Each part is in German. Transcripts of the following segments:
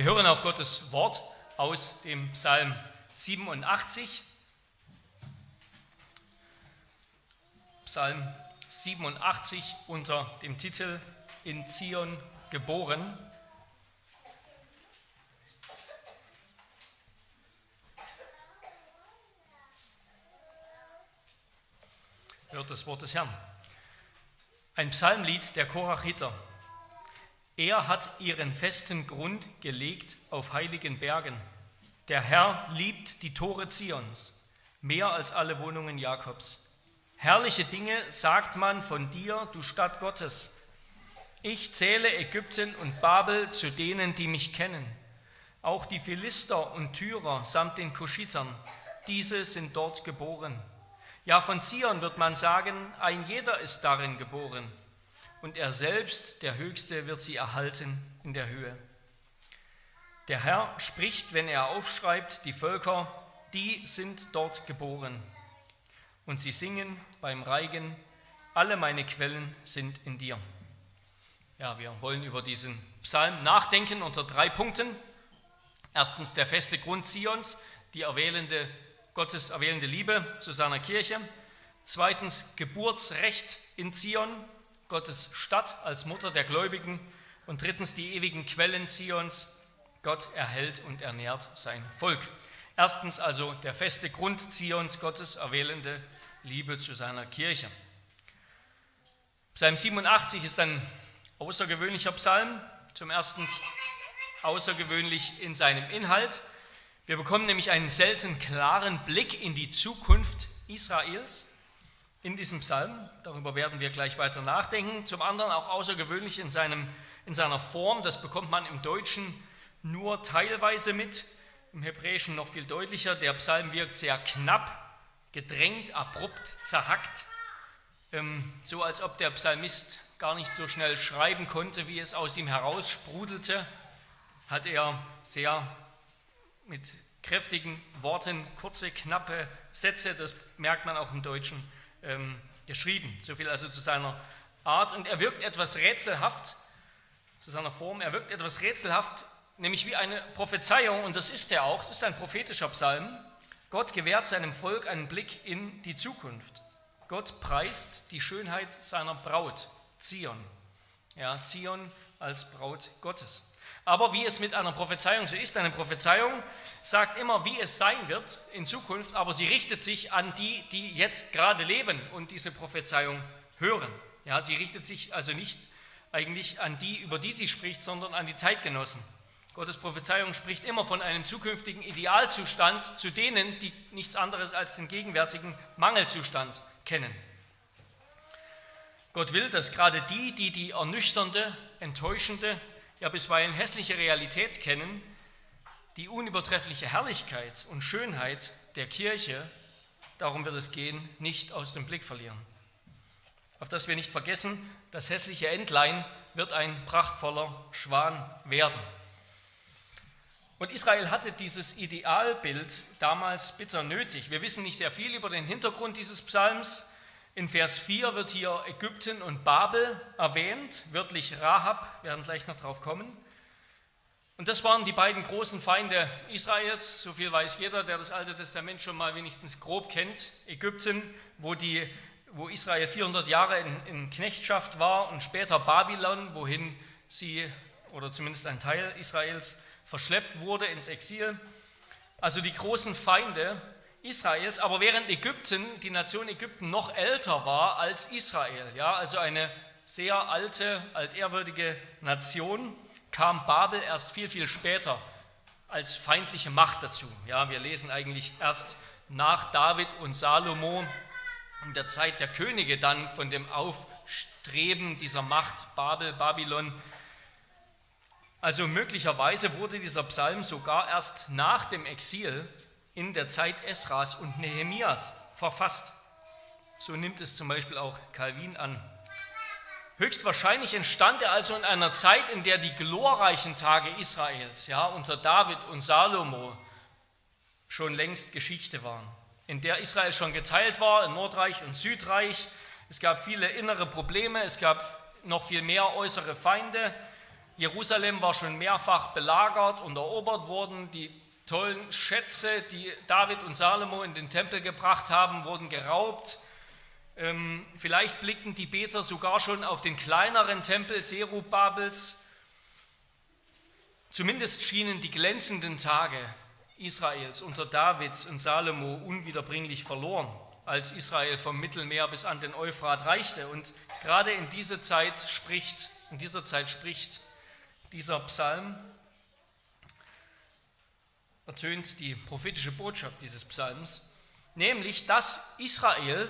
Wir hören auf Gottes Wort aus dem Psalm 87. Psalm 87 unter dem Titel In Zion geboren. Hört das Wort des Herrn. Ein Psalmlied der Korachiter. Er hat ihren festen Grund gelegt auf heiligen Bergen. Der Herr liebt die Tore Zions mehr als alle Wohnungen Jakobs. Herrliche Dinge sagt man von dir, du Stadt Gottes. Ich zähle Ägypten und Babel zu denen, die mich kennen. Auch die Philister und Tyrer samt den Kuschitern, diese sind dort geboren. Ja, von Zion wird man sagen, ein jeder ist darin geboren und er selbst, der Höchste, wird sie erhalten in der Höhe. Der Herr spricht, wenn er aufschreibt, die Völker, die sind dort geboren. Und sie singen beim Reigen, alle meine Quellen sind in dir. Ja, wir wollen über diesen Psalm nachdenken unter drei Punkten. Erstens der feste Grund Zions, die erwählende, Gottes erwählende Liebe zu seiner Kirche. Zweitens Geburtsrecht in Zion, Gottes Stadt als Mutter der Gläubigen und drittens die ewigen Quellen Zions. Gott erhält und ernährt sein Volk. Erstens also der feste Grund Zions, Gottes erwählende Liebe zu seiner Kirche. Psalm 87 ist ein außergewöhnlicher Psalm, zum ersten außergewöhnlich in seinem Inhalt. Wir bekommen nämlich einen selten klaren Blick in die Zukunft Israels in diesem Psalm. Darüber werden wir gleich weiter nachdenken. Zum anderen auch außergewöhnlich in, seinem, in seiner Form. Das bekommt man im Deutschen nur teilweise mit, im Hebräischen noch viel deutlicher. Der Psalm wirkt sehr knapp, gedrängt, abrupt, zerhackt, ähm, so als ob der Psalmist gar nicht so schnell schreiben konnte, wie es aus ihm heraussprudelte, hat er sehr mit kräftigen Worten kurze, knappe Sätze, das merkt man auch im Deutschen, ähm, geschrieben. So viel also zu seiner Art. Und er wirkt etwas rätselhaft, zu seiner Form, er wirkt etwas rätselhaft, nämlich wie eine Prophezeiung, und das ist er auch, es ist ein prophetischer Psalm. Gott gewährt seinem Volk einen Blick in die Zukunft. Gott preist die Schönheit seiner Braut, Zion. Ja, Zion als Braut Gottes. Aber wie es mit einer Prophezeiung so ist, eine Prophezeiung sagt immer, wie es sein wird in Zukunft, aber sie richtet sich an die, die jetzt gerade leben und diese Prophezeiung hören. Ja, sie richtet sich also nicht eigentlich an die, über die sie spricht, sondern an die Zeitgenossen. Gottes Prophezeiung spricht immer von einem zukünftigen Idealzustand zu denen, die nichts anderes als den gegenwärtigen Mangelzustand kennen. Gott will, dass gerade die, die die ernüchternde, enttäuschende, ja bisweilen hässliche Realität kennen, die unübertreffliche Herrlichkeit und Schönheit der Kirche, darum wird es gehen, nicht aus dem Blick verlieren. Auf dass wir nicht vergessen, das hässliche Entlein wird ein prachtvoller Schwan werden. Und Israel hatte dieses Idealbild damals bitter nötig. Wir wissen nicht sehr viel über den Hintergrund dieses Psalms. In Vers 4 wird hier Ägypten und Babel erwähnt, wörtlich Rahab, werden gleich noch drauf kommen. Und das waren die beiden großen Feinde Israels, so viel weiß jeder, der das Alte Testament schon mal wenigstens grob kennt. Ägypten, wo, die, wo Israel 400 Jahre in, in Knechtschaft war und später Babylon, wohin sie, oder zumindest ein Teil Israels, verschleppt wurde ins Exil. Also die großen Feinde Israels, aber während Ägypten, die Nation Ägypten noch älter war als Israel, ja, also eine sehr alte, altehrwürdige Nation, kam Babel erst viel, viel später als feindliche Macht dazu. Ja, wir lesen eigentlich erst nach David und Salomo in der Zeit der Könige dann von dem Aufstreben dieser Macht Babel, Babylon. Also möglicherweise wurde dieser Psalm sogar erst nach dem Exil in der Zeit Esras und Nehemias verfasst. So nimmt es zum Beispiel auch Calvin an. Höchstwahrscheinlich entstand er also in einer Zeit, in der die glorreichen Tage Israels, ja, unter David und Salomo, schon längst Geschichte waren. In der Israel schon geteilt war in Nordreich und Südreich. Es gab viele innere Probleme, es gab noch viel mehr äußere Feinde. Jerusalem war schon mehrfach belagert und erobert worden. Die tollen Schätze, die David und Salomo in den Tempel gebracht haben, wurden geraubt. Ähm, vielleicht blickten die Beter sogar schon auf den kleineren Tempel Serubabels. Zumindest schienen die glänzenden Tage Israels unter Davids und Salomo unwiederbringlich verloren, als Israel vom Mittelmeer bis an den Euphrat reichte. Und gerade in dieser Zeit spricht, in dieser Zeit spricht dieser Psalm, ertönt die prophetische Botschaft dieses Psalms, nämlich, dass Israel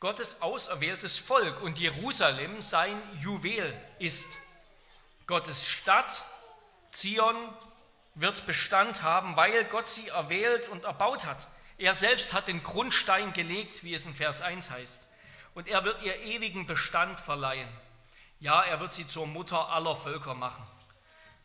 Gottes auserwähltes Volk und Jerusalem sein Juwel ist. Gottes Stadt, Zion, wird Bestand haben, weil Gott sie erwählt und erbaut hat. Er selbst hat den Grundstein gelegt, wie es in Vers 1 heißt. Und er wird ihr ewigen Bestand verleihen. Ja, er wird sie zur Mutter aller Völker machen.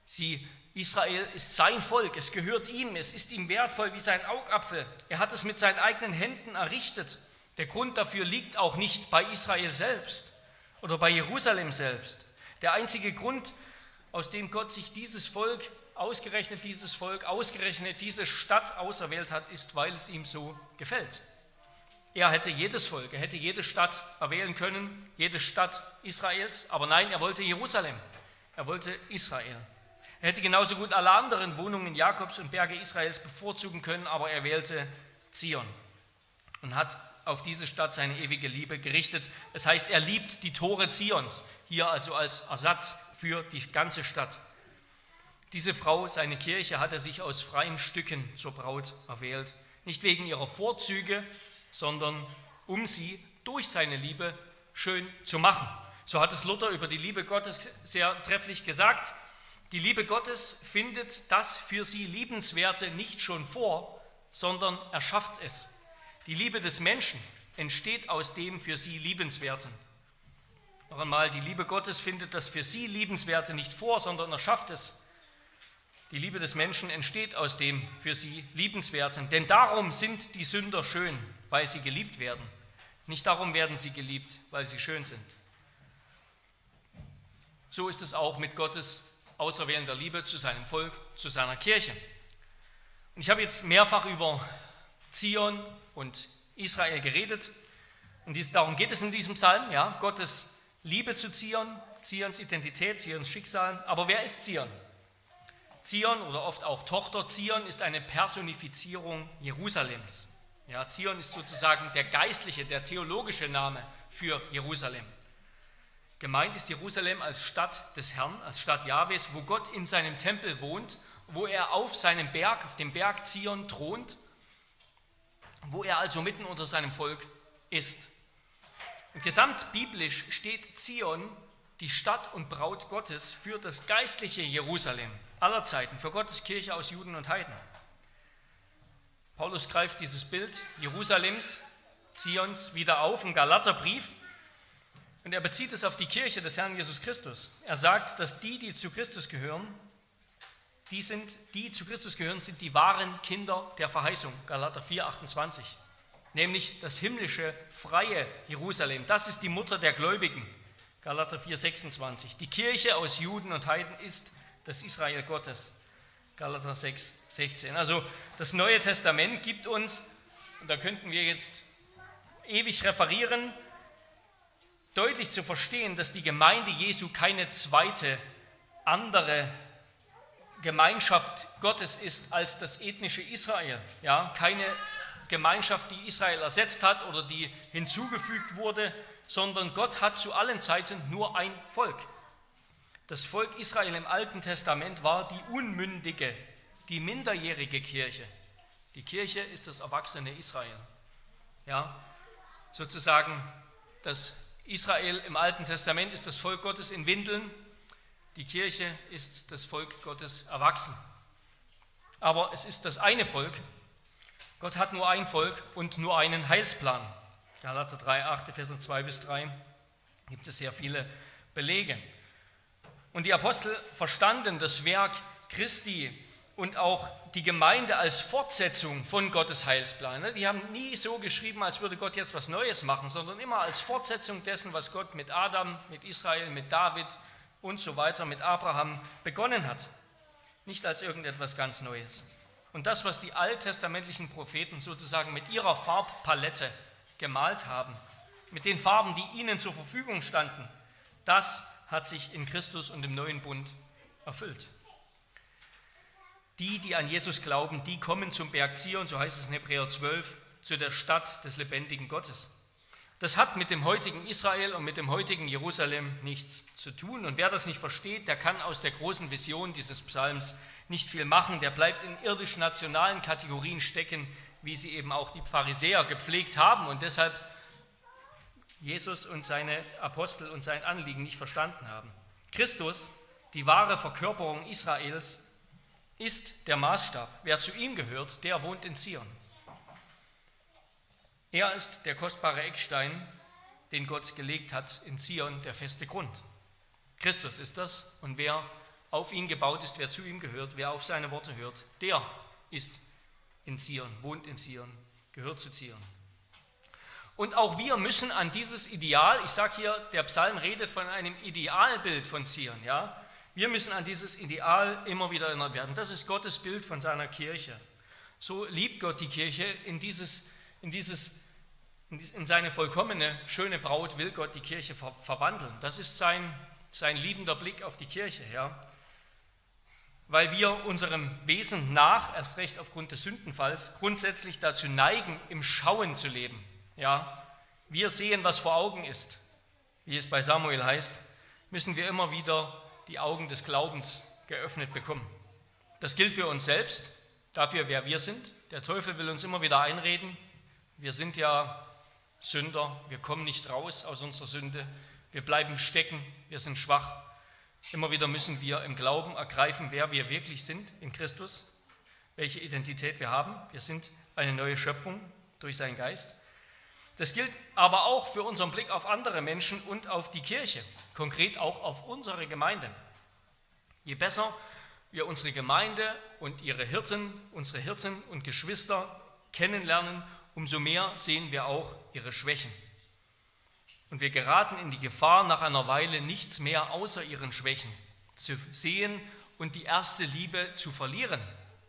Sie, Israel ist sein Volk, es gehört ihm, es ist ihm wertvoll wie sein Augapfel. Er hat es mit seinen eigenen Händen errichtet. Der Grund dafür liegt auch nicht bei Israel selbst oder bei Jerusalem selbst. Der einzige Grund, aus dem Gott sich dieses Volk ausgerechnet dieses Volk, ausgerechnet diese Stadt auserwählt hat, ist, weil es ihm so gefällt. Er hätte jedes Volk, er hätte jede Stadt erwählen können, jede Stadt Israels, aber nein, er wollte Jerusalem, er wollte Israel. Er hätte genauso gut alle anderen Wohnungen Jakobs und Berge Israels bevorzugen können, aber er wählte Zion und hat auf diese Stadt seine ewige Liebe gerichtet. Es heißt, er liebt die Tore Zions, hier also als Ersatz für die ganze Stadt. Diese Frau, seine Kirche, hat er sich aus freien Stücken zur Braut erwählt. Nicht wegen ihrer Vorzüge, sondern um sie durch seine Liebe schön zu machen. So hat es Luther über die Liebe Gottes sehr trefflich gesagt. Die Liebe Gottes findet das für sie Liebenswerte nicht schon vor, sondern erschafft es. Die Liebe des Menschen entsteht aus dem für sie Liebenswerten. Noch einmal, die Liebe Gottes findet das für sie Liebenswerte nicht vor, sondern erschafft es. Die Liebe des Menschen entsteht aus dem für sie Liebenswerten. Denn darum sind die Sünder schön, weil sie geliebt werden. Nicht darum werden sie geliebt, weil sie schön sind. So ist es auch mit Gottes auserwählender Liebe zu seinem Volk, zu seiner Kirche. Und ich habe jetzt mehrfach über Zion und Israel geredet. Und darum geht es in diesem Psalm, ja, Gottes Liebe zu Zion, Zions Identität, Zions Schicksal. Aber wer ist Zion? Zion oder oft auch Tochter Zion ist eine Personifizierung Jerusalems. Ja, Zion ist sozusagen der geistliche, der theologische Name für Jerusalem. Gemeint ist Jerusalem als Stadt des Herrn, als Stadt Jahwes, wo Gott in seinem Tempel wohnt, wo er auf seinem Berg, auf dem Berg Zion thront, wo er also mitten unter seinem Volk ist. Und gesamtbiblisch steht Zion, die Stadt und Braut Gottes, für das geistliche Jerusalem aller Zeiten, für Gottes Kirche aus Juden und Heiden. Paulus greift dieses Bild Jerusalems, Zions wieder auf im Galaterbrief und er bezieht es auf die Kirche des Herrn Jesus Christus. Er sagt, dass die, die zu Christus gehören, die sind, die zu Christus gehören, sind die wahren Kinder der Verheißung. Galater 4, 28. Nämlich das himmlische, freie Jerusalem. Das ist die Mutter der Gläubigen. Galater 4, 26. Die Kirche aus Juden und Heiden ist das Israel Gottes. Galater 6, 16. Also das Neue Testament gibt uns, und da könnten wir jetzt ewig referieren, deutlich zu verstehen, dass die Gemeinde Jesu keine zweite, andere Gemeinschaft Gottes ist als das ethnische Israel. Ja, keine Gemeinschaft, die Israel ersetzt hat oder die hinzugefügt wurde, sondern Gott hat zu allen Zeiten nur ein Volk. Das Volk Israel im Alten Testament war die unmündige, die minderjährige Kirche. Die Kirche ist das erwachsene Israel. Ja, sozusagen das Israel im Alten Testament ist das Volk Gottes in Windeln, die Kirche ist das Volk Gottes erwachsen. Aber es ist das eine Volk. Gott hat nur ein Volk und nur einen Heilsplan. Galater 3, 8, Verse 2 bis 3 gibt es sehr viele Belege. Und die Apostel verstanden das Werk Christi und auch die Gemeinde als Fortsetzung von Gottes Heilsplan. Ne? Die haben nie so geschrieben, als würde Gott jetzt was Neues machen, sondern immer als Fortsetzung dessen, was Gott mit Adam, mit Israel, mit David und so weiter mit Abraham begonnen hat. Nicht als irgendetwas ganz Neues. Und das, was die alttestamentlichen Propheten sozusagen mit ihrer Farbpalette gemalt haben, mit den Farben, die ihnen zur Verfügung standen, das hat sich in Christus und im neuen Bund erfüllt. Die, die an Jesus glauben, die kommen zum Berg Zion, so heißt es in Hebräer 12, zu der Stadt des lebendigen Gottes. Das hat mit dem heutigen Israel und mit dem heutigen Jerusalem nichts zu tun. Und wer das nicht versteht, der kann aus der großen Vision dieses Psalms nicht viel machen. Der bleibt in irdisch-nationalen Kategorien stecken, wie sie eben auch die Pharisäer gepflegt haben und deshalb Jesus und seine Apostel und sein Anliegen nicht verstanden haben. Christus, die wahre Verkörperung Israels, ist der Maßstab. Wer zu ihm gehört, der wohnt in Zion. Er ist der kostbare Eckstein, den Gott gelegt hat in Zion, der feste Grund. Christus ist das und wer auf ihn gebaut ist, wer zu ihm gehört, wer auf seine Worte hört, der ist in Zion, wohnt in Zion, gehört zu Zion. Und auch wir müssen an dieses Ideal, ich sage hier, der Psalm redet von einem Idealbild von Zion, ja, wir müssen an dieses Ideal immer wieder erinnert werden. Das ist Gottes Bild von seiner Kirche. So liebt Gott die Kirche in dieses in, dieses, in seine vollkommene, schöne Braut will Gott die Kirche ver verwandeln. Das ist sein, sein liebender Blick auf die Kirche, ja. Weil wir unserem Wesen nach, erst recht aufgrund des Sündenfalls, grundsätzlich dazu neigen, im Schauen zu leben. Ja. Wir sehen, was vor Augen ist. Wie es bei Samuel heißt, müssen wir immer wieder die Augen des Glaubens geöffnet bekommen. Das gilt für uns selbst, dafür, wer wir sind. Der Teufel will uns immer wieder einreden, wir sind ja Sünder, wir kommen nicht raus aus unserer Sünde, wir bleiben stecken, wir sind schwach. Immer wieder müssen wir im Glauben ergreifen, wer wir wirklich sind in Christus, welche Identität wir haben. Wir sind eine neue Schöpfung durch seinen Geist. Das gilt aber auch für unseren Blick auf andere Menschen und auf die Kirche, konkret auch auf unsere Gemeinde. Je besser wir unsere Gemeinde und ihre Hirten, unsere Hirten und Geschwister kennenlernen umso mehr sehen wir auch ihre Schwächen. Und wir geraten in die Gefahr, nach einer Weile nichts mehr außer ihren Schwächen zu sehen und die erste Liebe zu verlieren,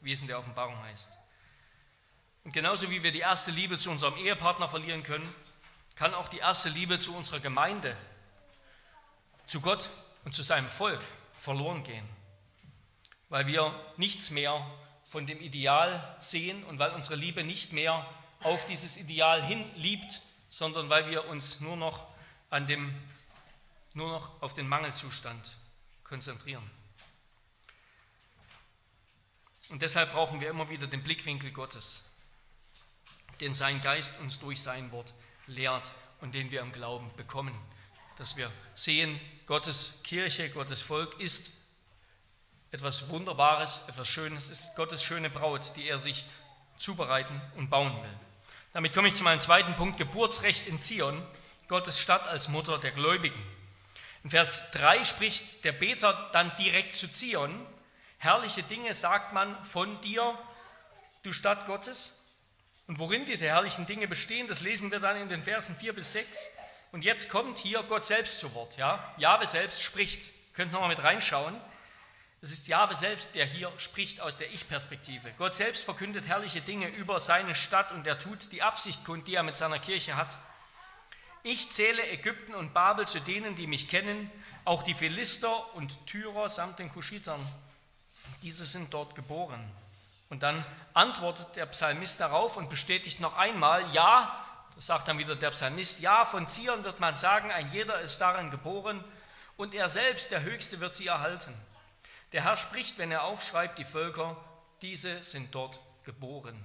wie es in der Offenbarung heißt. Und genauso wie wir die erste Liebe zu unserem Ehepartner verlieren können, kann auch die erste Liebe zu unserer Gemeinde, zu Gott und zu seinem Volk verloren gehen, weil wir nichts mehr von dem Ideal sehen und weil unsere Liebe nicht mehr auf dieses Ideal hin liebt, sondern weil wir uns nur noch, an dem, nur noch auf den Mangelzustand konzentrieren. Und deshalb brauchen wir immer wieder den Blickwinkel Gottes, den sein Geist uns durch sein Wort lehrt und den wir im Glauben bekommen. Dass wir sehen, Gottes Kirche, Gottes Volk ist etwas Wunderbares, etwas Schönes, ist Gottes schöne Braut, die er sich zubereiten und bauen will. Damit komme ich zu meinem zweiten Punkt, Geburtsrecht in Zion, Gottes Stadt als Mutter der Gläubigen. In Vers 3 spricht der Beter dann direkt zu Zion. Herrliche Dinge sagt man von dir, du Stadt Gottes. Und worin diese herrlichen Dinge bestehen, das lesen wir dann in den Versen 4 bis 6. Und jetzt kommt hier Gott selbst zu Wort. Ja? Jahwe selbst spricht. Könnt noch mal mit reinschauen. Es ist Jahwe selbst, der hier spricht aus der Ich-Perspektive. Gott selbst verkündet herrliche Dinge über seine Stadt und er tut die Absicht kund, die er mit seiner Kirche hat. Ich zähle Ägypten und Babel zu denen, die mich kennen, auch die Philister und Tyrer samt den Kuschitern. Diese sind dort geboren. Und dann antwortet der Psalmist darauf und bestätigt noch einmal, ja, das sagt dann wieder der Psalmist, ja, von Zion wird man sagen, ein jeder ist darin geboren und er selbst, der Höchste, wird sie erhalten. Der Herr spricht, wenn er aufschreibt, die Völker, diese sind dort geboren.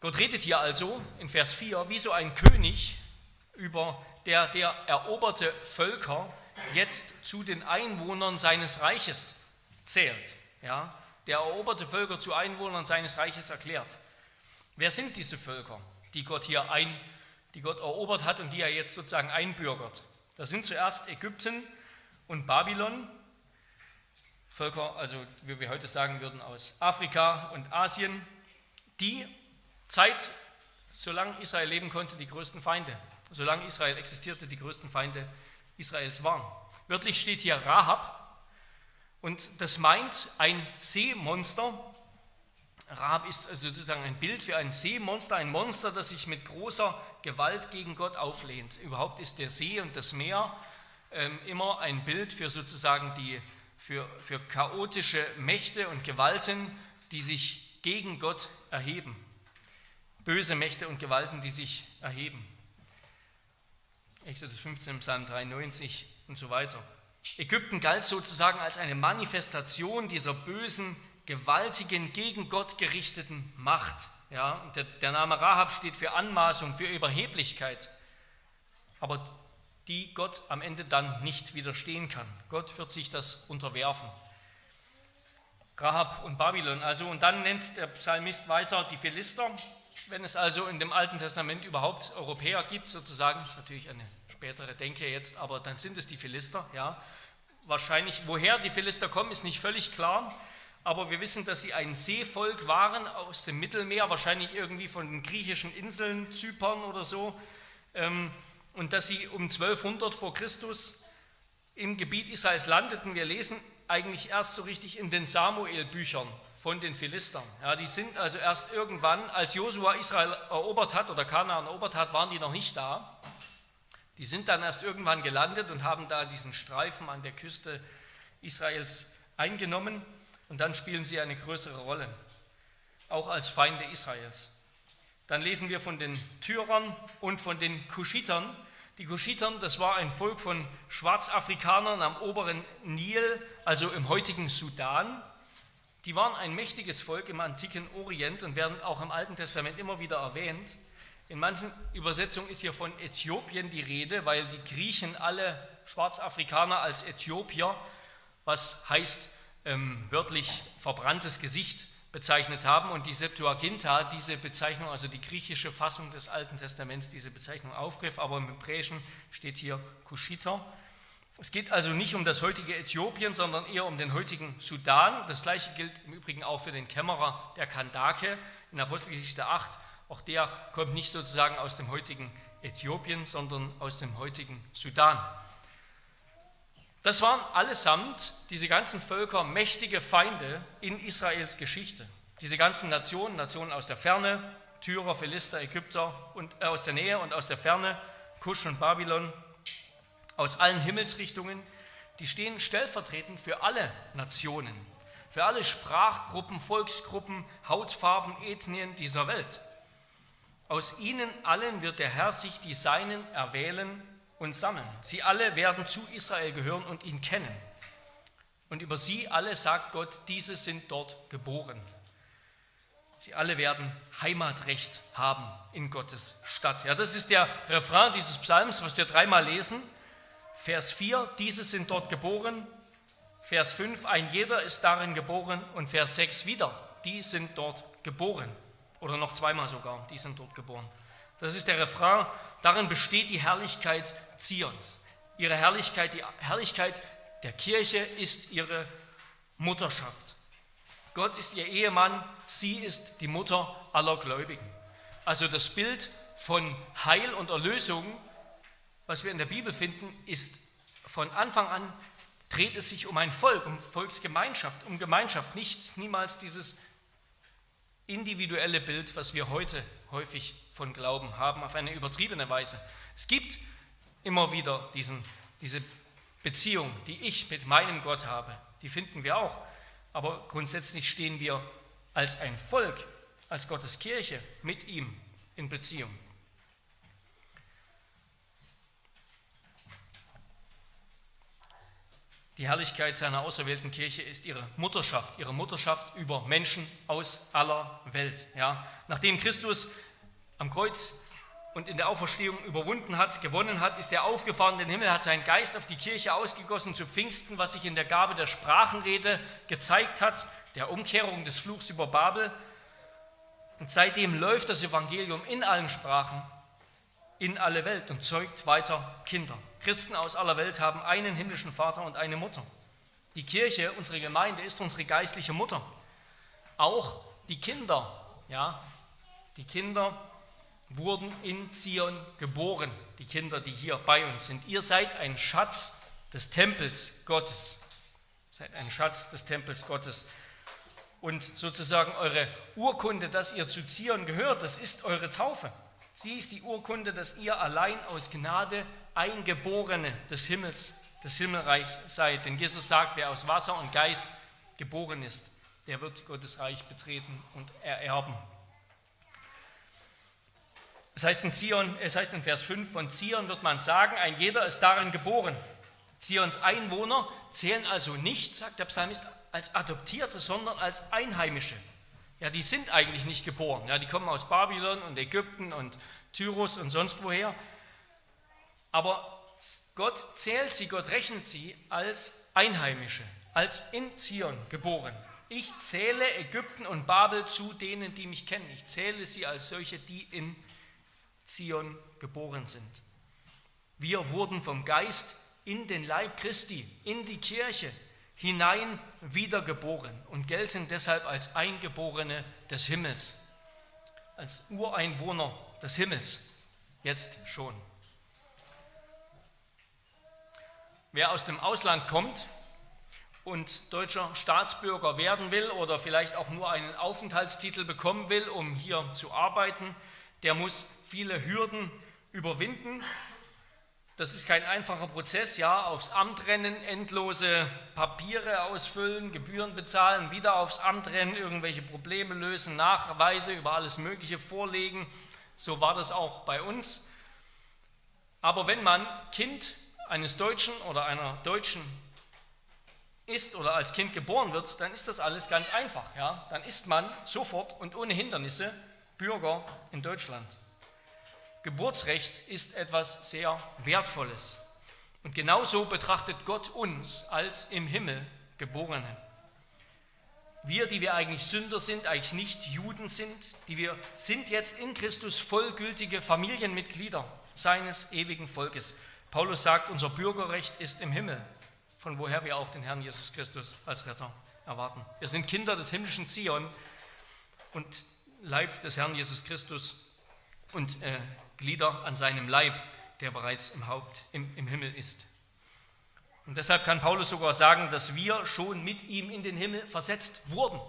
Gott redet hier also in Vers 4 wie so ein König über der, der eroberte Völker jetzt zu den Einwohnern seines Reiches zählt. Ja? Der eroberte Völker zu Einwohnern seines Reiches erklärt. Wer sind diese Völker, die Gott hier ein, die Gott erobert hat und die er jetzt sozusagen einbürgert? Das sind zuerst Ägypten und Babylon, Völker, also wie wir heute sagen würden, aus Afrika und Asien, die Zeit, solange Israel leben konnte, die größten Feinde, solange Israel existierte, die größten Feinde Israels waren. Wörtlich steht hier Rahab und das meint ein Seemonster. Rahab ist also sozusagen ein Bild für ein Seemonster, ein Monster, das sich mit großer Gewalt gegen Gott auflehnt. Überhaupt ist der See und das Meer ähm, immer ein Bild für sozusagen die, für, für chaotische Mächte und Gewalten, die sich gegen Gott erheben. Böse Mächte und Gewalten, die sich erheben. Exodus 15, Psalm 93 und so weiter. Ägypten galt sozusagen als eine Manifestation dieser bösen, gewaltigen, gegen Gott gerichteten Macht. Ja, der, der Name Rahab steht für Anmaßung, für Überheblichkeit, aber die Gott am Ende dann nicht widerstehen kann. Gott wird sich das unterwerfen. Rahab und Babylon also. Und dann nennt der Psalmist weiter die Philister. Wenn es also in dem Alten Testament überhaupt Europäer gibt, sozusagen, ist natürlich eine spätere Denke jetzt, aber dann sind es die Philister. Ja. Wahrscheinlich, woher die Philister kommen, ist nicht völlig klar. Aber wir wissen, dass sie ein Seevolk waren aus dem Mittelmeer, wahrscheinlich irgendwie von den griechischen Inseln, Zypern oder so. Ähm, und dass sie um 1200 vor Christus im Gebiet Israels landeten. Wir lesen eigentlich erst so richtig in den Samuel-Büchern von den Philistern. Ja, die sind also erst irgendwann, als Josua Israel erobert hat oder Kanaan erobert hat, waren die noch nicht da. Die sind dann erst irgendwann gelandet und haben da diesen Streifen an der Küste Israels eingenommen und dann spielen sie eine größere Rolle, auch als Feinde Israels. Dann lesen wir von den Tyrern und von den Kuschitern. Die Kuschitern, das war ein Volk von Schwarzafrikanern am oberen Nil, also im heutigen Sudan. Die waren ein mächtiges Volk im antiken Orient und werden auch im Alten Testament immer wieder erwähnt. In manchen Übersetzungen ist hier von Äthiopien die Rede, weil die Griechen alle Schwarzafrikaner als Äthiopier, was heißt ähm, wörtlich verbranntes Gesicht, bezeichnet haben und die Septuaginta diese Bezeichnung, also die griechische Fassung des Alten Testaments, diese Bezeichnung aufgriff, aber im Hebräischen steht hier Kushiter. Es geht also nicht um das heutige Äthiopien, sondern eher um den heutigen Sudan. Das gleiche gilt im Übrigen auch für den Kämmerer der Kandake in Apostelgeschichte 8 auch der kommt nicht sozusagen aus dem heutigen Äthiopien, sondern aus dem heutigen Sudan. Das waren allesamt, diese ganzen Völker, mächtige Feinde in Israels Geschichte. Diese ganzen Nationen, Nationen aus der Ferne, Tyrer, Philister, Ägypter und äh, aus der Nähe und aus der Ferne, Kusch und Babylon, aus allen Himmelsrichtungen, die stehen stellvertretend für alle Nationen, für alle Sprachgruppen, Volksgruppen, Hautfarben, Ethnien dieser Welt. Aus ihnen allen wird der Herr sich die Seinen erwählen und sammeln. Sie alle werden zu Israel gehören und ihn kennen. Und über sie alle sagt Gott, diese sind dort geboren. Sie alle werden Heimatrecht haben in Gottes Stadt. Ja, das ist der Refrain dieses Psalms, was wir dreimal lesen. Vers 4, diese sind dort geboren. Vers 5, ein jeder ist darin geboren. Und Vers 6 wieder, die sind dort geboren. Oder noch zweimal sogar, die sind dort geboren. Das ist der Refrain, darin besteht die Herrlichkeit Zions. Ihre Herrlichkeit, die Herrlichkeit der Kirche ist ihre Mutterschaft. Gott ist ihr Ehemann, sie ist die Mutter aller Gläubigen. Also das Bild von Heil und Erlösung, was wir in der Bibel finden, ist von Anfang an dreht es sich um ein Volk, um Volksgemeinschaft, um Gemeinschaft, nicht niemals dieses individuelle Bild, was wir heute häufig von Glauben haben, auf eine übertriebene Weise. Es gibt immer wieder diesen, diese Beziehung, die ich mit meinem Gott habe, die finden wir auch. Aber grundsätzlich stehen wir als ein Volk, als Gottes Kirche mit ihm in Beziehung. Die Herrlichkeit seiner auserwählten Kirche ist ihre Mutterschaft, ihre Mutterschaft über Menschen aus aller Welt. Ja. Nachdem Christus am Kreuz und in der Auferstehung überwunden hat, gewonnen hat, ist er aufgefahren in den Himmel, hat seinen Geist auf die Kirche ausgegossen zu Pfingsten, was sich in der Gabe der Sprachenrede gezeigt hat, der Umkehrung des Fluchs über Babel. Und seitdem läuft das Evangelium in allen Sprachen in alle Welt und zeugt weiter Kinder. Christen aus aller Welt haben einen himmlischen Vater und eine Mutter. Die Kirche, unsere Gemeinde, ist unsere geistliche Mutter. Auch die Kinder, ja, die Kinder wurden in Zion geboren, die Kinder, die hier bei uns sind. Ihr seid ein Schatz des Tempels Gottes. Seid ein Schatz des Tempels Gottes. Und sozusagen eure Urkunde, dass ihr zu Zion gehört, das ist eure Taufe. Sie ist die Urkunde, dass ihr allein aus Gnade Eingeborene des Himmels, des Himmelreichs seid. Denn Jesus sagt, wer aus Wasser und Geist geboren ist, der wird Gottes Reich betreten und ererben. Es heißt in Zion, es heißt in Vers 5, von Zion wird man sagen, ein jeder ist darin geboren. Zions Einwohner zählen also nicht, sagt der Psalmist, als Adoptierte, sondern als Einheimische. Ja, die sind eigentlich nicht geboren. Ja, die kommen aus Babylon und Ägypten und Tyrus und sonst woher. Aber Gott zählt sie, Gott rechnet sie als Einheimische, als in Zion geboren. Ich zähle Ägypten und Babel zu denen, die mich kennen. Ich zähle sie als solche, die in Zion geboren sind. Wir wurden vom Geist in den Leib Christi, in die Kirche hinein wiedergeboren und gelten deshalb als Eingeborene des Himmels, als Ureinwohner des Himmels, jetzt schon. Wer aus dem Ausland kommt und deutscher Staatsbürger werden will oder vielleicht auch nur einen Aufenthaltstitel bekommen will, um hier zu arbeiten, der muss viele Hürden überwinden. Das ist kein einfacher Prozess, ja, aufs Amt rennen, endlose Papiere ausfüllen, Gebühren bezahlen, wieder aufs Amt rennen, irgendwelche Probleme lösen, Nachweise über alles Mögliche vorlegen. So war das auch bei uns. Aber wenn man Kind eines Deutschen oder einer Deutschen ist oder als Kind geboren wird, dann ist das alles ganz einfach. Ja? Dann ist man sofort und ohne Hindernisse Bürger in Deutschland. Geburtsrecht ist etwas sehr Wertvolles. Und genauso betrachtet Gott uns als im Himmel Geborenen. Wir, die wir eigentlich Sünder sind, eigentlich nicht Juden sind, die wir sind jetzt in Christus vollgültige Familienmitglieder seines ewigen Volkes. Paulus sagt, unser Bürgerrecht ist im Himmel, von woher wir auch den Herrn Jesus Christus als Retter erwarten. Wir sind Kinder des himmlischen Zion und Leib des Herrn Jesus Christus und äh, Glieder an seinem Leib, der bereits im Haupt, im, im Himmel ist. Und deshalb kann Paulus sogar sagen, dass wir schon mit ihm in den Himmel versetzt wurden.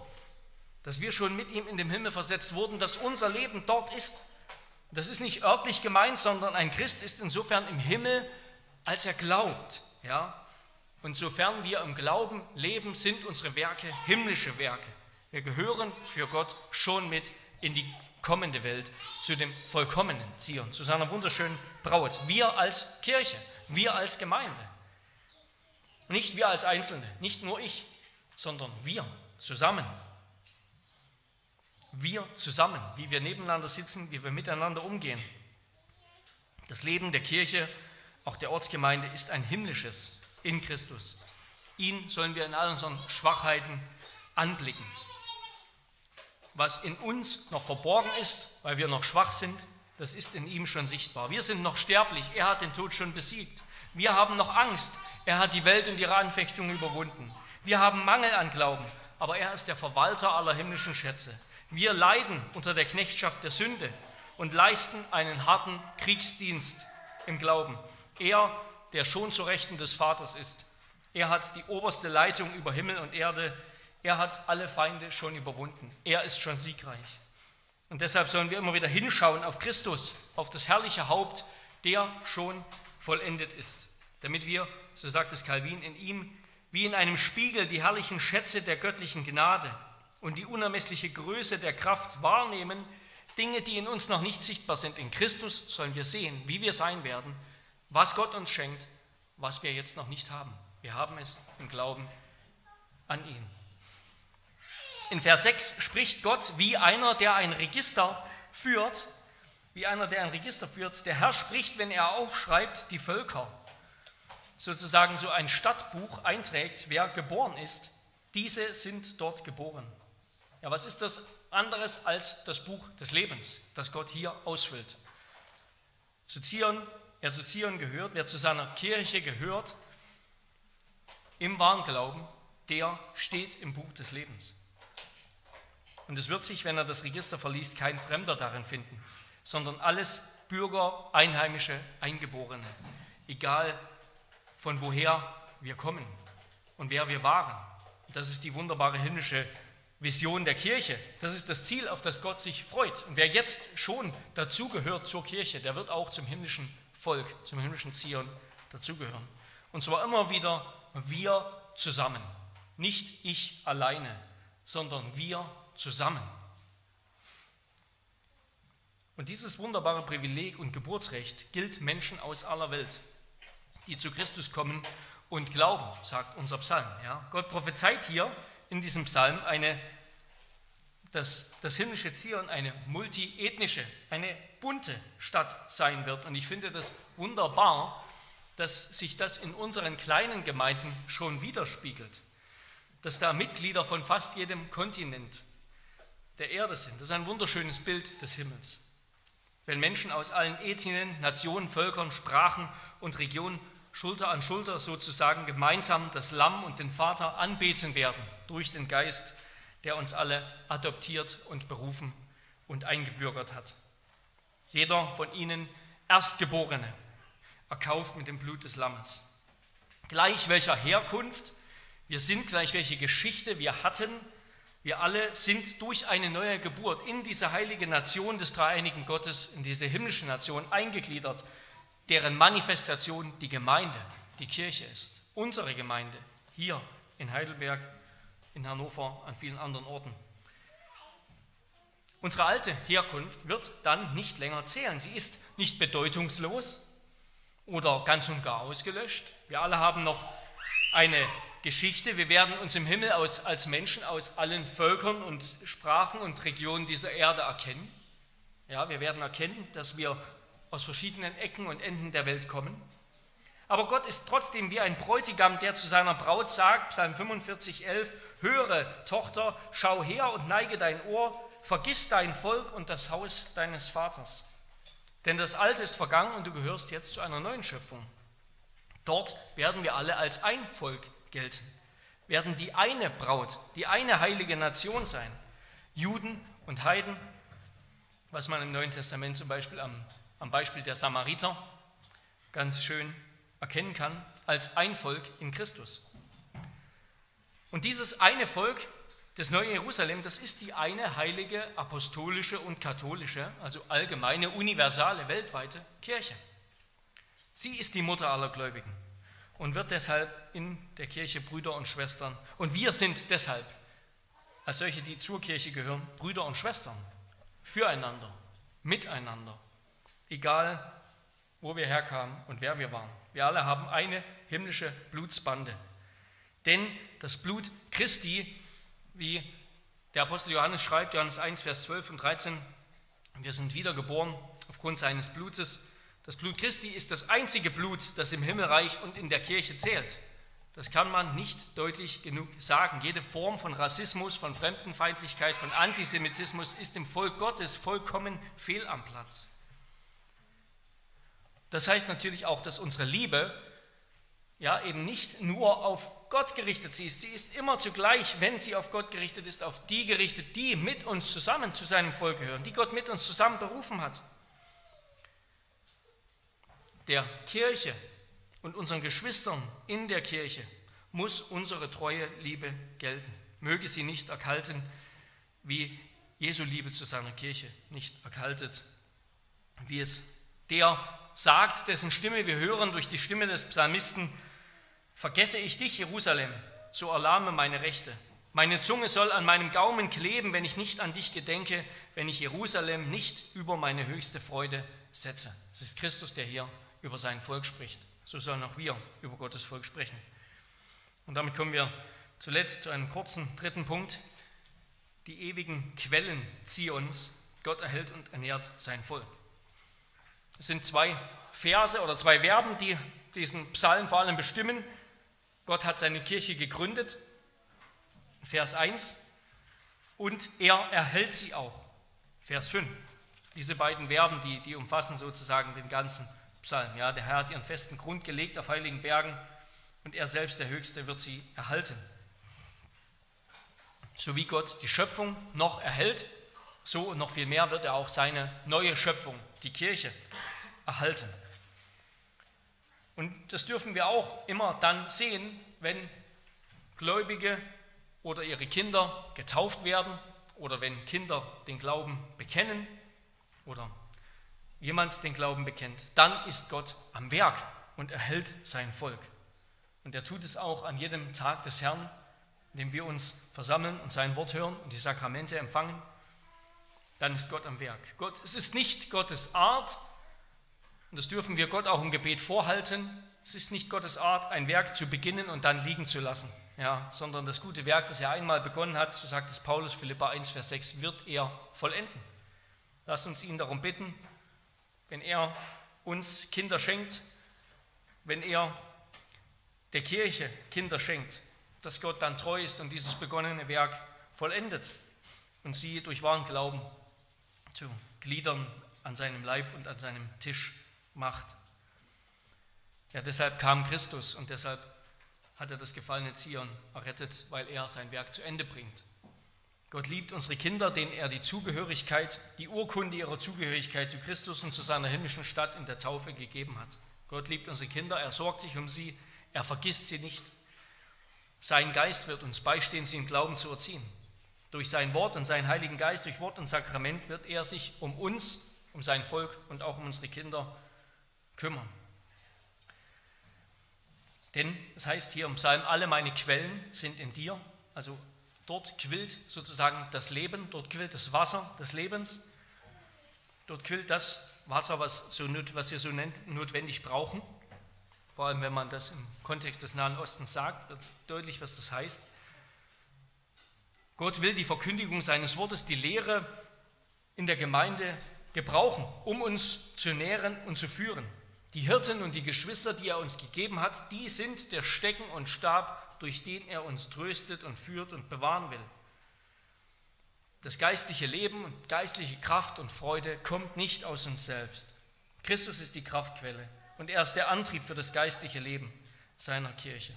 Dass wir schon mit ihm in den Himmel versetzt wurden, dass unser Leben dort ist. Das ist nicht örtlich gemeint, sondern ein Christ ist insofern im Himmel, als er glaubt. Ja? Und sofern wir im Glauben leben, sind unsere Werke himmlische Werke. Wir gehören für Gott schon mit in die kommende Welt, zu dem vollkommenen Zion, zu seiner wunderschönen Braut. Wir als Kirche, wir als Gemeinde. Nicht wir als Einzelne, nicht nur ich, sondern wir zusammen. Wir zusammen, wie wir nebeneinander sitzen, wie wir miteinander umgehen. Das Leben der Kirche, auch der Ortsgemeinde, ist ein himmlisches in Christus. Ihn sollen wir in all unseren Schwachheiten anblicken was in uns noch verborgen ist, weil wir noch schwach sind, das ist in ihm schon sichtbar. Wir sind noch sterblich, er hat den Tod schon besiegt. Wir haben noch Angst, er hat die Welt und ihre Anfechtungen überwunden. Wir haben Mangel an Glauben, aber er ist der Verwalter aller himmlischen Schätze. Wir leiden unter der Knechtschaft der Sünde und leisten einen harten Kriegsdienst im Glauben. Er, der schon zu Rechten des Vaters ist, er hat die oberste Leitung über Himmel und Erde er hat alle Feinde schon überwunden. Er ist schon siegreich. Und deshalb sollen wir immer wieder hinschauen auf Christus, auf das herrliche Haupt, der schon vollendet ist, damit wir, so sagt es Calvin, in ihm wie in einem Spiegel die herrlichen Schätze der göttlichen Gnade und die unermessliche Größe der Kraft wahrnehmen, Dinge, die in uns noch nicht sichtbar sind. In Christus sollen wir sehen, wie wir sein werden, was Gott uns schenkt, was wir jetzt noch nicht haben. Wir haben es im Glauben an ihn. In Vers 6 spricht Gott wie einer, der ein Register führt, wie einer, der ein Register führt. Der Herr spricht, wenn er aufschreibt, die Völker, sozusagen so ein Stadtbuch einträgt, wer geboren ist. Diese sind dort geboren. Ja, was ist das anderes als das Buch des Lebens, das Gott hier ausfüllt? Zu Zion, wer zu Zion gehört, wer zu seiner Kirche gehört, im wahren Glauben, der steht im Buch des Lebens. Und es wird sich, wenn er das Register verliest, kein Fremder darin finden, sondern alles Bürger, Einheimische, Eingeborene, egal von woher wir kommen und wer wir waren. Das ist die wunderbare himmlische Vision der Kirche. Das ist das Ziel, auf das Gott sich freut. Und wer jetzt schon dazugehört zur Kirche, der wird auch zum himmlischen Volk, zum himmlischen Zion dazugehören. Und zwar immer wieder wir zusammen. Nicht ich alleine, sondern wir zusammen. Und dieses wunderbare Privileg und Geburtsrecht gilt Menschen aus aller Welt, die zu Christus kommen und glauben, sagt unser Psalm. Ja? Gott prophezeit hier in diesem Psalm eine, dass das himmlische Zion eine multiethnische, eine bunte Stadt sein wird. Und ich finde das wunderbar, dass sich das in unseren kleinen Gemeinden schon widerspiegelt, dass da Mitglieder von fast jedem Kontinent der Erde sind. Das ist ein wunderschönes Bild des Himmels. Wenn Menschen aus allen Ethnien, Nationen, Völkern, Sprachen und Regionen Schulter an Schulter sozusagen gemeinsam das Lamm und den Vater anbeten werden durch den Geist, der uns alle adoptiert und berufen und eingebürgert hat. Jeder von ihnen Erstgeborene, erkauft mit dem Blut des Lammes. Gleich welcher Herkunft wir sind, gleich welche Geschichte wir hatten, wir alle sind durch eine neue Geburt in diese heilige Nation des dreieinigen Gottes, in diese himmlische Nation eingegliedert, deren Manifestation die Gemeinde, die Kirche ist. Unsere Gemeinde hier in Heidelberg, in Hannover, an vielen anderen Orten. Unsere alte Herkunft wird dann nicht länger zählen. Sie ist nicht bedeutungslos oder ganz und gar ausgelöscht. Wir alle haben noch eine Geschichte. Wir werden uns im Himmel aus, als Menschen aus allen Völkern und Sprachen und Regionen dieser Erde erkennen. Ja, wir werden erkennen, dass wir aus verschiedenen Ecken und Enden der Welt kommen. Aber Gott ist trotzdem wie ein Bräutigam, der zu seiner Braut sagt, Psalm 45, 11, höre, Tochter, schau her und neige dein Ohr, vergiss dein Volk und das Haus deines Vaters. Denn das Alte ist vergangen und du gehörst jetzt zu einer neuen Schöpfung. Dort werden wir alle als ein Volk gelten, werden die eine Braut, die eine heilige Nation sein. Juden und Heiden, was man im Neuen Testament zum Beispiel am, am Beispiel der Samariter ganz schön erkennen kann, als ein Volk in Christus. Und dieses eine Volk, das neue Jerusalem, das ist die eine heilige apostolische und katholische, also allgemeine, universale, weltweite Kirche. Sie ist die Mutter aller Gläubigen und wird deshalb in der Kirche Brüder und Schwestern. Und wir sind deshalb, als solche, die zur Kirche gehören, Brüder und Schwestern, füreinander, miteinander, egal wo wir herkamen und wer wir waren. Wir alle haben eine himmlische Blutsbande. Denn das Blut Christi, wie der Apostel Johannes schreibt, Johannes 1, Vers 12 und 13, wir sind wiedergeboren aufgrund seines Blutes, das Blut Christi ist das einzige Blut, das im Himmelreich und in der Kirche zählt. Das kann man nicht deutlich genug sagen. Jede Form von Rassismus, von Fremdenfeindlichkeit, von Antisemitismus ist im Volk Gottes vollkommen fehl am Platz. Das heißt natürlich auch, dass unsere Liebe ja eben nicht nur auf Gott gerichtet ist. Sie ist immer zugleich, wenn sie auf Gott gerichtet ist, auf die gerichtet, die mit uns zusammen zu seinem Volk gehören, die Gott mit uns zusammen berufen hat der Kirche und unseren Geschwistern in der Kirche muss unsere treue Liebe gelten. Möge sie nicht erkalten, wie Jesu Liebe zu seiner Kirche nicht erkaltet, wie es der sagt, dessen Stimme wir hören durch die Stimme des Psalmisten, vergesse ich dich, Jerusalem, so erlahme meine Rechte. Meine Zunge soll an meinem Gaumen kleben, wenn ich nicht an dich gedenke, wenn ich Jerusalem nicht über meine höchste Freude setze. Es ist Christus, der hier über sein Volk spricht. So sollen auch wir über Gottes Volk sprechen. Und damit kommen wir zuletzt zu einem kurzen dritten Punkt. Die ewigen Quellen Zions. Gott erhält und ernährt sein Volk. Es sind zwei Verse oder zwei Verben, die diesen Psalm vor allem bestimmen. Gott hat seine Kirche gegründet, Vers 1, und er erhält sie auch, Vers 5. Diese beiden Verben, die, die umfassen sozusagen den ganzen Psalm. Ja, der Herr hat ihren festen Grund gelegt auf heiligen Bergen und er selbst, der Höchste, wird sie erhalten. So wie Gott die Schöpfung noch erhält, so und noch viel mehr wird er auch seine neue Schöpfung, die Kirche, erhalten. Und das dürfen wir auch immer dann sehen, wenn Gläubige oder ihre Kinder getauft werden oder wenn Kinder den Glauben bekennen oder jemand den Glauben bekennt, dann ist Gott am Werk und erhält sein Volk. Und er tut es auch an jedem Tag des Herrn, indem wir uns versammeln und sein Wort hören und die Sakramente empfangen. Dann ist Gott am Werk. Gott, es ist nicht Gottes Art, und das dürfen wir Gott auch im Gebet vorhalten, es ist nicht Gottes Art, ein Werk zu beginnen und dann liegen zu lassen, ja, sondern das gute Werk, das er einmal begonnen hat, so sagt es Paulus, Philippa 1, Vers 6, wird er vollenden. Lasst uns ihn darum bitten, wenn er uns Kinder schenkt, wenn er der Kirche Kinder schenkt, dass Gott dann treu ist und dieses begonnene Werk vollendet und sie durch wahren Glauben zu Gliedern an seinem Leib und an seinem Tisch macht. Ja, deshalb kam Christus und deshalb hat er das gefallene Zion errettet, weil er sein Werk zu Ende bringt. Gott liebt unsere Kinder, denen er die Zugehörigkeit, die Urkunde ihrer Zugehörigkeit zu Christus und zu seiner himmlischen Stadt in der Taufe gegeben hat. Gott liebt unsere Kinder, er sorgt sich um sie, er vergisst sie nicht. Sein Geist wird uns beistehen, sie im Glauben zu erziehen. Durch sein Wort und seinen Heiligen Geist, durch Wort und Sakrament wird er sich um uns, um sein Volk und auch um unsere Kinder kümmern. Denn es heißt hier im Psalm, alle meine Quellen sind in dir. Also dort quillt sozusagen das Leben, dort quillt das Wasser des Lebens. Dort quillt das Wasser, was, so, was wir so notwendig brauchen. Vor allem, wenn man das im Kontext des Nahen Ostens sagt, wird deutlich, was das heißt. Gott will die Verkündigung seines Wortes, die Lehre in der Gemeinde gebrauchen, um uns zu nähren und zu führen. Die Hirten und die Geschwister, die er uns gegeben hat, die sind der Stecken und Stab, durch den er uns tröstet und führt und bewahren will. Das geistliche Leben und geistliche Kraft und Freude kommt nicht aus uns selbst. Christus ist die Kraftquelle und er ist der Antrieb für das geistliche Leben seiner Kirche.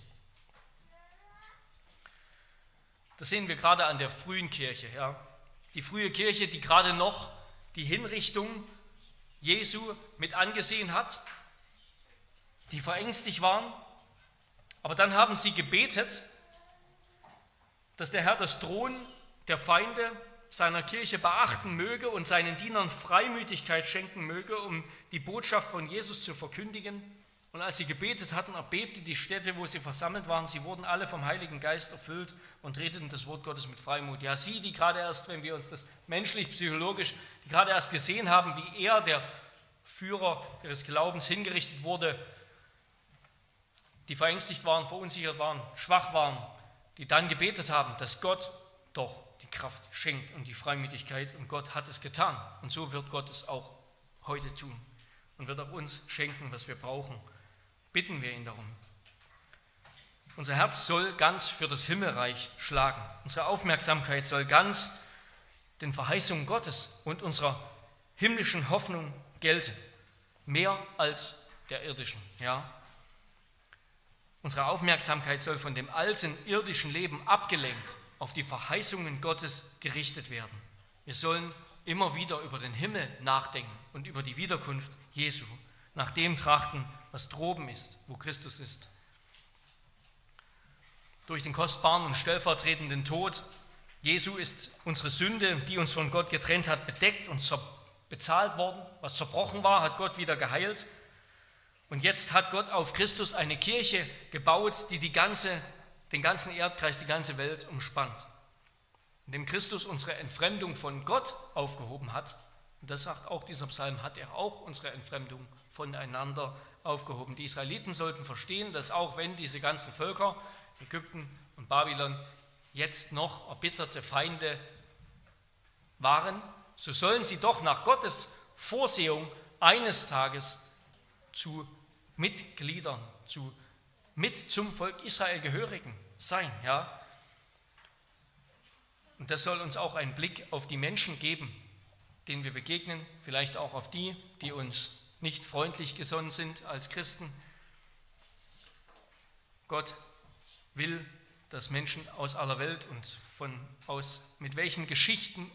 Das sehen wir gerade an der frühen Kirche. Ja. Die frühe Kirche, die gerade noch die Hinrichtung Jesu mit angesehen hat die verängstigt waren. Aber dann haben sie gebetet, dass der Herr das Drohen der Feinde seiner Kirche beachten möge und seinen Dienern Freimütigkeit schenken möge, um die Botschaft von Jesus zu verkündigen. Und als sie gebetet hatten, erbebte die Stätte, wo sie versammelt waren. Sie wurden alle vom Heiligen Geist erfüllt und redeten das Wort Gottes mit Freimut. Ja, sie, die gerade erst, wenn wir uns das menschlich, psychologisch, die gerade erst gesehen haben, wie er, der Führer ihres Glaubens, hingerichtet wurde, die verängstigt waren, verunsichert waren, schwach waren, die dann gebetet haben, dass Gott doch die Kraft schenkt und die Freimütigkeit und Gott hat es getan. Und so wird Gott es auch heute tun und wird auch uns schenken, was wir brauchen. Bitten wir ihn darum. Unser Herz soll ganz für das Himmelreich schlagen. Unsere Aufmerksamkeit soll ganz den Verheißungen Gottes und unserer himmlischen Hoffnung gelten. Mehr als der irdischen. Ja, Unsere Aufmerksamkeit soll von dem alten irdischen Leben abgelenkt auf die Verheißungen Gottes gerichtet werden. Wir sollen immer wieder über den Himmel nachdenken und über die Wiederkunft Jesu, nach dem trachten, was droben ist, wo Christus ist. Durch den kostbaren und stellvertretenden Tod Jesu ist unsere Sünde, die uns von Gott getrennt hat, bedeckt und bezahlt worden. Was zerbrochen war, hat Gott wieder geheilt und jetzt hat Gott auf Christus eine Kirche gebaut, die, die ganze, den ganzen Erdkreis, die ganze Welt umspannt. Indem Christus unsere Entfremdung von Gott aufgehoben hat, und das sagt auch dieser Psalm, hat er auch unsere Entfremdung voneinander aufgehoben. Die Israeliten sollten verstehen, dass auch wenn diese ganzen Völker, Ägypten und Babylon, jetzt noch erbitterte Feinde waren, so sollen sie doch nach Gottes Vorsehung eines Tages zu Mitgliedern, zu mit zum Volk Israel gehörigen sein, ja. Und das soll uns auch einen Blick auf die Menschen geben, denen wir begegnen, vielleicht auch auf die, die uns nicht freundlich gesonnen sind als Christen. Gott will, dass Menschen aus aller Welt und von aus mit welchen Geschichten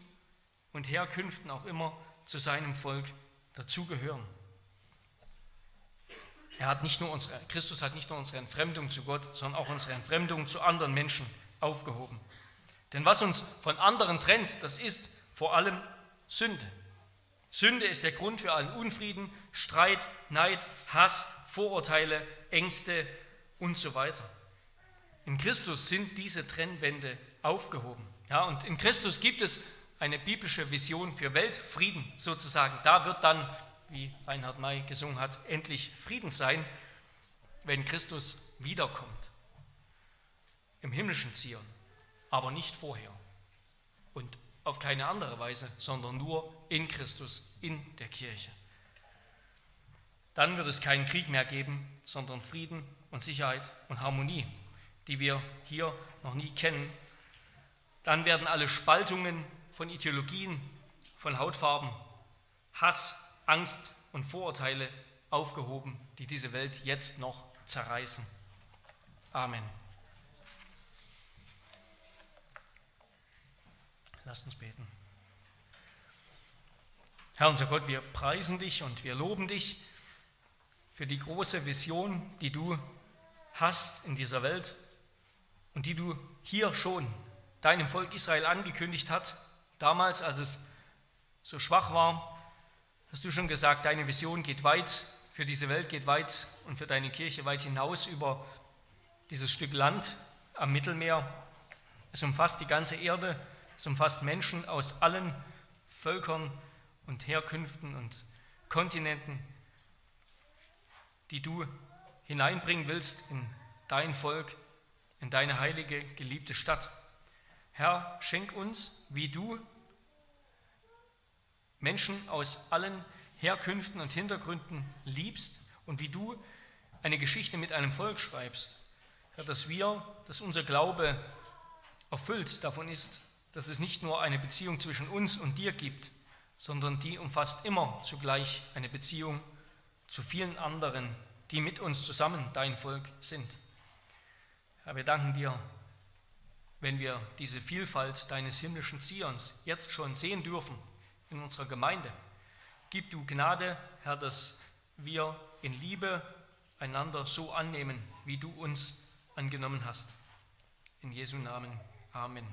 und Herkünften auch immer zu seinem Volk dazugehören. Er hat nicht nur unsere, Christus hat nicht nur unsere Entfremdung zu Gott, sondern auch unsere Entfremdung zu anderen Menschen aufgehoben. Denn was uns von anderen trennt, das ist vor allem Sünde. Sünde ist der Grund für allen Unfrieden, Streit, Neid, Hass, Vorurteile, Ängste und so weiter. In Christus sind diese Trennwände aufgehoben. Ja, und in Christus gibt es eine biblische Vision für Weltfrieden sozusagen. Da wird dann, wie Reinhard May gesungen hat, endlich Frieden sein, wenn Christus wiederkommt. Im himmlischen Zion, aber nicht vorher. Und auf keine andere Weise, sondern nur in Christus, in der Kirche. Dann wird es keinen Krieg mehr geben, sondern Frieden und Sicherheit und Harmonie, die wir hier noch nie kennen. Dann werden alle Spaltungen von Ideologien, von Hautfarben, Hass, Angst und Vorurteile aufgehoben, die diese Welt jetzt noch zerreißen. Amen. Lasst uns beten. Herr unser Gott, wir preisen dich und wir loben dich für die große Vision, die du hast in dieser Welt und die du hier schon deinem Volk Israel angekündigt hast, damals, als es so schwach war, hast du schon gesagt, deine Vision geht weit, für diese Welt geht weit und für deine Kirche weit hinaus über dieses Stück Land am Mittelmeer. Es umfasst die ganze Erde es umfasst Menschen aus allen Völkern und Herkünften und Kontinenten, die du hineinbringen willst in dein Volk, in deine heilige, geliebte Stadt. Herr, schenk uns, wie du Menschen aus allen Herkünften und Hintergründen liebst und wie du eine Geschichte mit einem Volk schreibst. Herr, dass wir, dass unser Glaube erfüllt davon ist, dass es nicht nur eine Beziehung zwischen uns und dir gibt, sondern die umfasst immer zugleich eine Beziehung zu vielen anderen, die mit uns zusammen dein Volk sind. Herr, wir danken dir, wenn wir diese Vielfalt deines himmlischen Zions jetzt schon sehen dürfen in unserer Gemeinde. Gib du Gnade, Herr, dass wir in Liebe einander so annehmen, wie du uns angenommen hast. In Jesu Namen. Amen.